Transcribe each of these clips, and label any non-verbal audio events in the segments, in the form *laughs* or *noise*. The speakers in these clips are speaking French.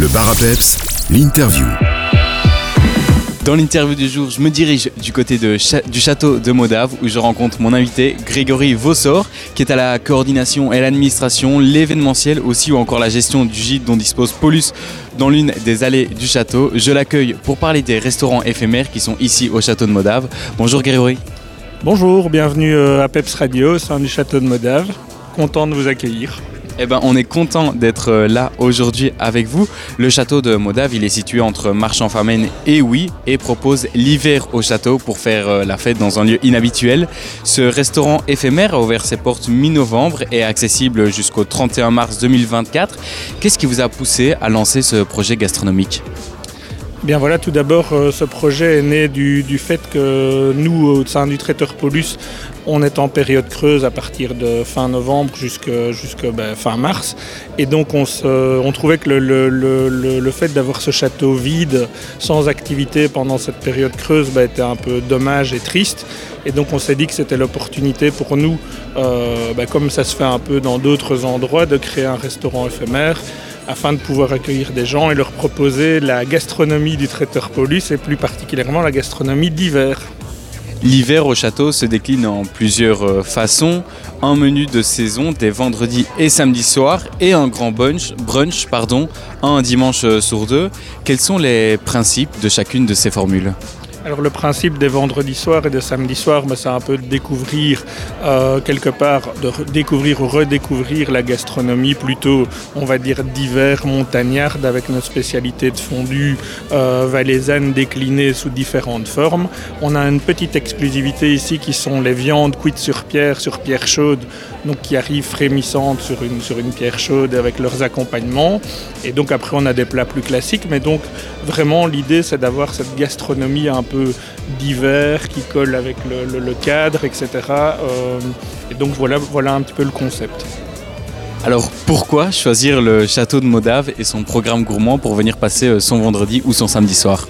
Le bar à peps, l'interview. Dans l'interview du jour, je me dirige du côté de cha- du château de Modave où je rencontre mon invité Grégory Vossor qui est à la coordination et l'administration, l'événementiel aussi ou encore la gestion du gîte dont dispose Paulus dans l'une des allées du château. Je l'accueille pour parler des restaurants éphémères qui sont ici au château de Modave. Bonjour Grégory. Bonjour, bienvenue euh, à Peps Radio, au sein du château de Modave. Content de vous accueillir. Eh ben, on est content d'être euh, là aujourd'hui avec vous. Le château de Modave, il est situé entre Marchand-Famenne et Oui et propose l'hiver au château pour faire euh, la fête dans un lieu inhabituel. Ce restaurant éphémère a ouvert ses portes mi-novembre et est accessible jusqu'au 31 mars 2024. Qu'est-ce qui vous a poussé à lancer ce projet gastronomique? Bien voilà, tout d'abord, euh, ce projet est né du, du fait que nous, au sein du traiteur Paulus, on est en période creuse à partir de fin novembre jusqu'à fin mars. Et donc on, se- on trouvait que le, le- le- le- fait d'avoir ce château vide, sans activité pendant cette période creuse, bah, était un peu dommage et triste. Et donc on s'est dit que c'était l'opportunité pour nous, euh, bah, comme ça se fait un peu dans d'autres endroits, de créer un restaurant éphémère afin de pouvoir accueillir des gens et leur proposer la gastronomie du traiteur Paulus et plus particulièrement la gastronomie d'hiver. L'hiver au château se décline en plusieurs euh, façons. Un menu de saison des vendredis et samedis soirs et un grand brunch, brunch un dimanche euh, sur deux. Quels sont les principes de chacune de ces formules? Alors le principe des vendredis soirs et des samedis soirs, c'est un peu de découvrir euh, quelque part, de découvrir ou redécouvrir la gastronomie plutôt, on va dire, d'hiver montagnarde avec nos spécialités de fondue euh, valaisanne déclinées sous différentes formes. On a une petite exclusivité ici qui sont les viandes cuites sur pierre, sur pierre chaude, donc qui arrivent frémissantes sur une, sur une pierre chaude avec leurs accompagnements. Et donc après on a des plats plus classiques, mais donc vraiment l'idée c'est d'avoir cette gastronomie un peu d'hiver qui colle avec le, le- le cadre, etc. Euh, et donc voilà, voilà un petit peu le concept. Alors pourquoi choisir le château de Modave et son programme gourmand pour venir passer euh, son vendredi ou son samedi soir?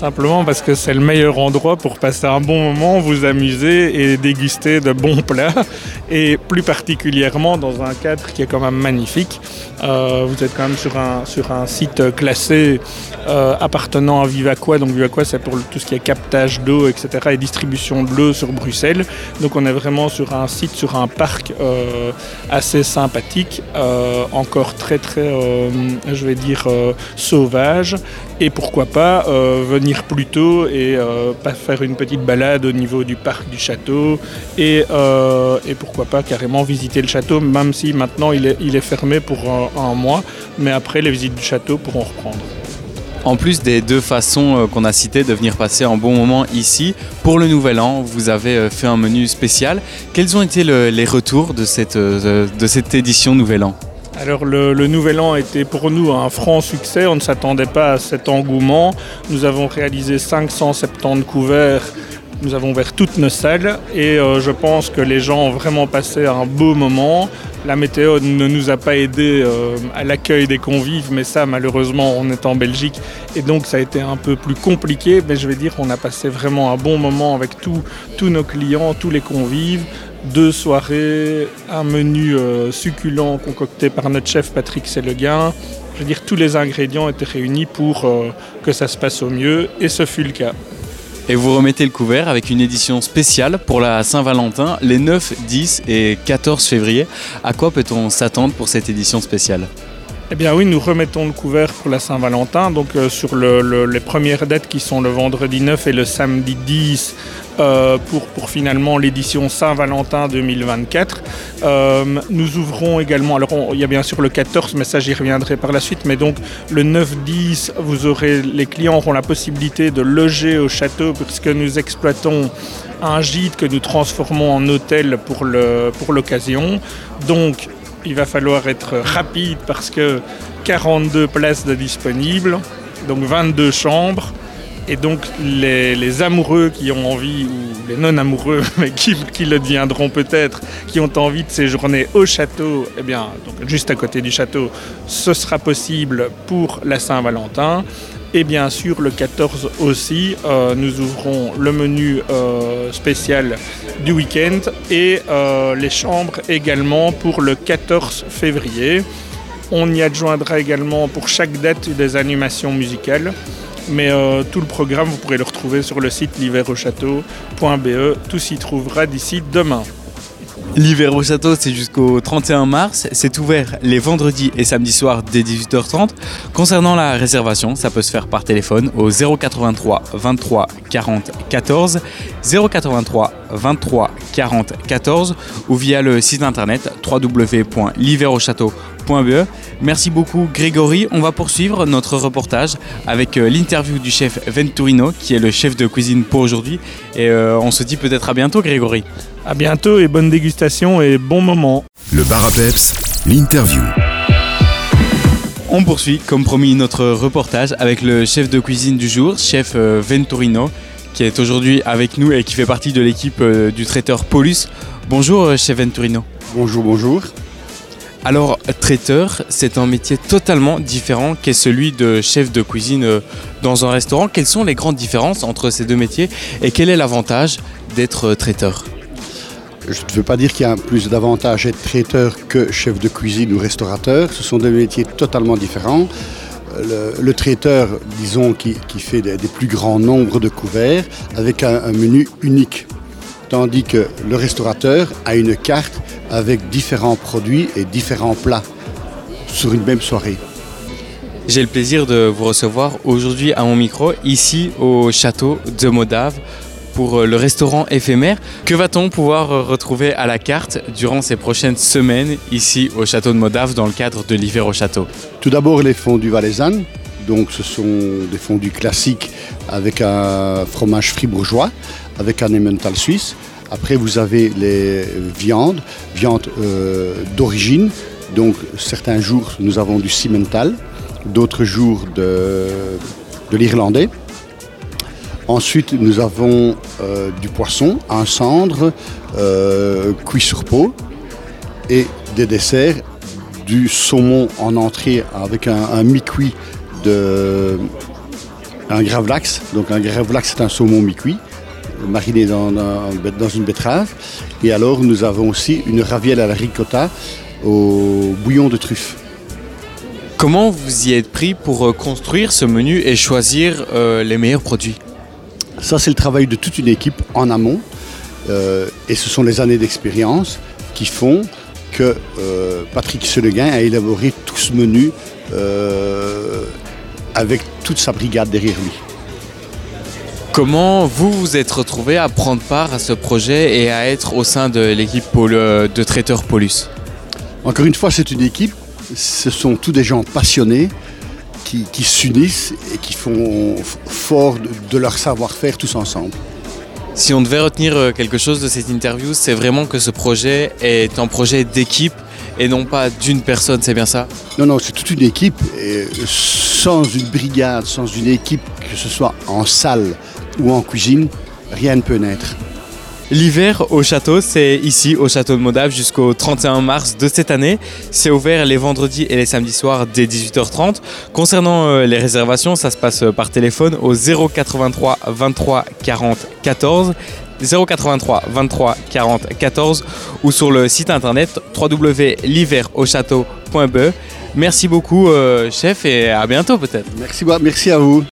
Simplement parce que c'est le meilleur endroit pour passer un bon moment, vous amuser et déguster de bons plats. *laughs* Et plus particulièrement dans un cadre qui est quand même magnifique. Euh, vous êtes quand même sur un, sur un site classé euh, appartenant à Vivaqua. Donc Vivaqua c'est pour tout ce qui est captage d'eau, etc. et distribution de l'eau sur Bruxelles. Donc on est vraiment sur un site, sur un parc euh, assez sympathique, encore très très, je vais dire, sauvage. Et pourquoi pas euh, venir plus tôt et euh, pas faire une petite balade au niveau du parc du château et, euh, et pourquoi pas carrément visiter le château, même si maintenant il est, il est fermé pour un, mois, mais après les visites du château pourront reprendre. En plus des deux façons euh, qu'on a citées de venir passer un bon moment ici, pour le nouvel an, vous avez fait un menu spécial. Quels ont été le- les retours de cette, de cette édition Nouvel An? Alors le, nouvel an était pour nous un franc succès, on ne s'attendait pas à cet engouement. Nous avons réalisé 570 couverts, nous avons ouvert toutes nos salles et euh, je pense que les gens ont vraiment passé un beau moment. La météo ne nous a pas aidé euh, à l'accueil des convives, mais ça malheureusement on est en Belgique et donc ça a été un peu plus compliqué. Mais je vais dire qu'on a passé vraiment un bon moment avec tous tous nos clients, tous les convives deux soirées, un menu euh, succulent concocté par notre chef Patrick Séleguin. Je veux dire, tous les ingrédients étaient réunis pour euh, que ça se passe au mieux, et ce fut le cas. Et vous remettez le couvert avec une édition spéciale pour la Saint-Valentin les 9, 10 et 14 février. À quoi peut-on s'attendre pour cette édition spéciale? Eh bien oui, nous remettons le couvert pour la Saint-Valentin, donc euh, sur le- le- les premières dates qui sont le vendredi 9 et le samedi 10 euh, pour, finalement l'édition Saint-Valentin 2024. Euh, nous ouvrons également, alors il y a bien sûr le 14, mais ça j'y reviendrai par la suite, mais donc le 9-10, vous aurez, les clients auront la possibilité de loger au château puisque nous exploitons un gîte que nous transformons en hôtel pour l'occasion. Donc il va falloir être rapide parce que 42 places de disponibles, donc 22 chambres. Et donc les, amoureux qui ont envie, ou les non-amoureux, *laughs* mais qui, qui le deviendront peut-être, qui ont envie de séjourner au château, eh bien, donc juste à côté du château, ce sera possible pour la Saint-Valentin. Et bien sûr, le 14 aussi, euh, nous ouvrons le menu euh, spécial du week-end et euh, les chambres également pour le 14 février. On y adjoindra également pour chaque date des animations musicales. Mais euh, tout le programme, vous pourrez le retrouver sur le site l'hiverauchâteau.be. Tout s'y trouvera d'ici demain. L'hiver au château, c'est jusqu'au 31 mars. C'est ouvert les vendredis et samedis soirs dès 18h30. Concernant la réservation, ça peut se faire par téléphone au 083 23 40 14, 083 23 40 14 ou via le site internet www.l'hiverauchâteau.be. Merci beaucoup Grégory. On va poursuivre notre reportage avec euh, l'interview du chef Venturino qui est le chef de cuisine pour aujourd'hui. Et euh, on se dit peut-être à bientôt Grégory. À bientôt et bonne dégustation et bon moment. Le bar à peps, l'interview. On poursuit, comme promis, notre reportage avec le chef de cuisine du jour, chef euh, Venturino, qui est aujourd'hui avec nous et qui fait partie de l'équipe euh, du traiteur Paulus. Bonjour, euh, chef Venturino. Bonjour, bonjour. Alors, traiteur, c'est un métier totalement différent qu'est celui de chef de cuisine euh, dans un restaurant. Quelles sont les grandes différences entre ces deux métiers et quel est l'avantage d'être euh, traiteur? Je ne veux pas dire qu'il y a plus d'avantages être traiteur que chef de cuisine ou restaurateur. Ce sont deux métiers totalement différents. Le, le traiteur, disons, qui, fait des, plus grands nombres de couverts avec un menu unique. Tandis que le restaurateur a une carte avec différents produits et différents plats sur une même soirée. J'ai le plaisir de vous recevoir aujourd'hui à mon micro, ici au château de Modave, pour euh, le restaurant éphémère. Que va-t-on pouvoir euh, retrouver à la carte durant ces prochaines semaines ici au château de Modave dans le cadre de l'hiver au château? Tout d'abord les fondus valaisannes. Donc ce sont des fondus classiques avec un fromage fribourgeois, avec un emmental suisse. Après vous avez les viandes, viandes euh, d'origine. Donc certains jours nous avons du cimental, d'autres jours de, de l'irlandais. Ensuite, nous avons euh, du poisson, un cendre, euh, cuit sur peau et des desserts, du saumon en entrée avec un, un mi-cuit de un gravlax. Donc un gravlax, c'est un saumon mi-cuit mariné dans, dans- dans une betterave. Et alors, nous avons aussi une ravielle à la ricotta au bouillon de truffe. Comment vous y êtes pris pour euh, construire ce menu et choisir euh, les meilleurs produits? Ça, c'est le travail de toute une équipe en amont. Euh, et ce sont les années d'expérience qui font que euh, Patrick Seleguin a élaboré tout ce menu avec toute sa brigade derrière lui. Comment vous vous êtes retrouvé à prendre part à ce projet et à être au sein de l'équipe euh, de traiteurs Paulus Encore une fois, c'est une équipe. Ce sont tous des gens passionnés qui, qui s'unissent et qui font fort de, leur savoir-faire tous ensemble. Si on devait retenir euh, quelque chose de cette interview, c'est vraiment que ce projet est un projet d'équipe et non pas d'une personne, c'est bien ça? Non, non, c'est toute une équipe. Et sans une brigade, sans une équipe, que ce soit en salle ou en cuisine, rien ne peut naître. L'hiver au château, c'est ici au château de Modave jusqu'au 31 mars de cette année. C'est ouvert les vendredis et les samedis soirs dès 18h30. Concernant euh, les réservations, ça se passe euh, par téléphone au 083 23 40 14. 083 23 40 14 ou sur le site internet www.l'hiverauchâteau.be. Merci beaucoup euh, chef et à bientôt peut-être. Merci, merci à vous.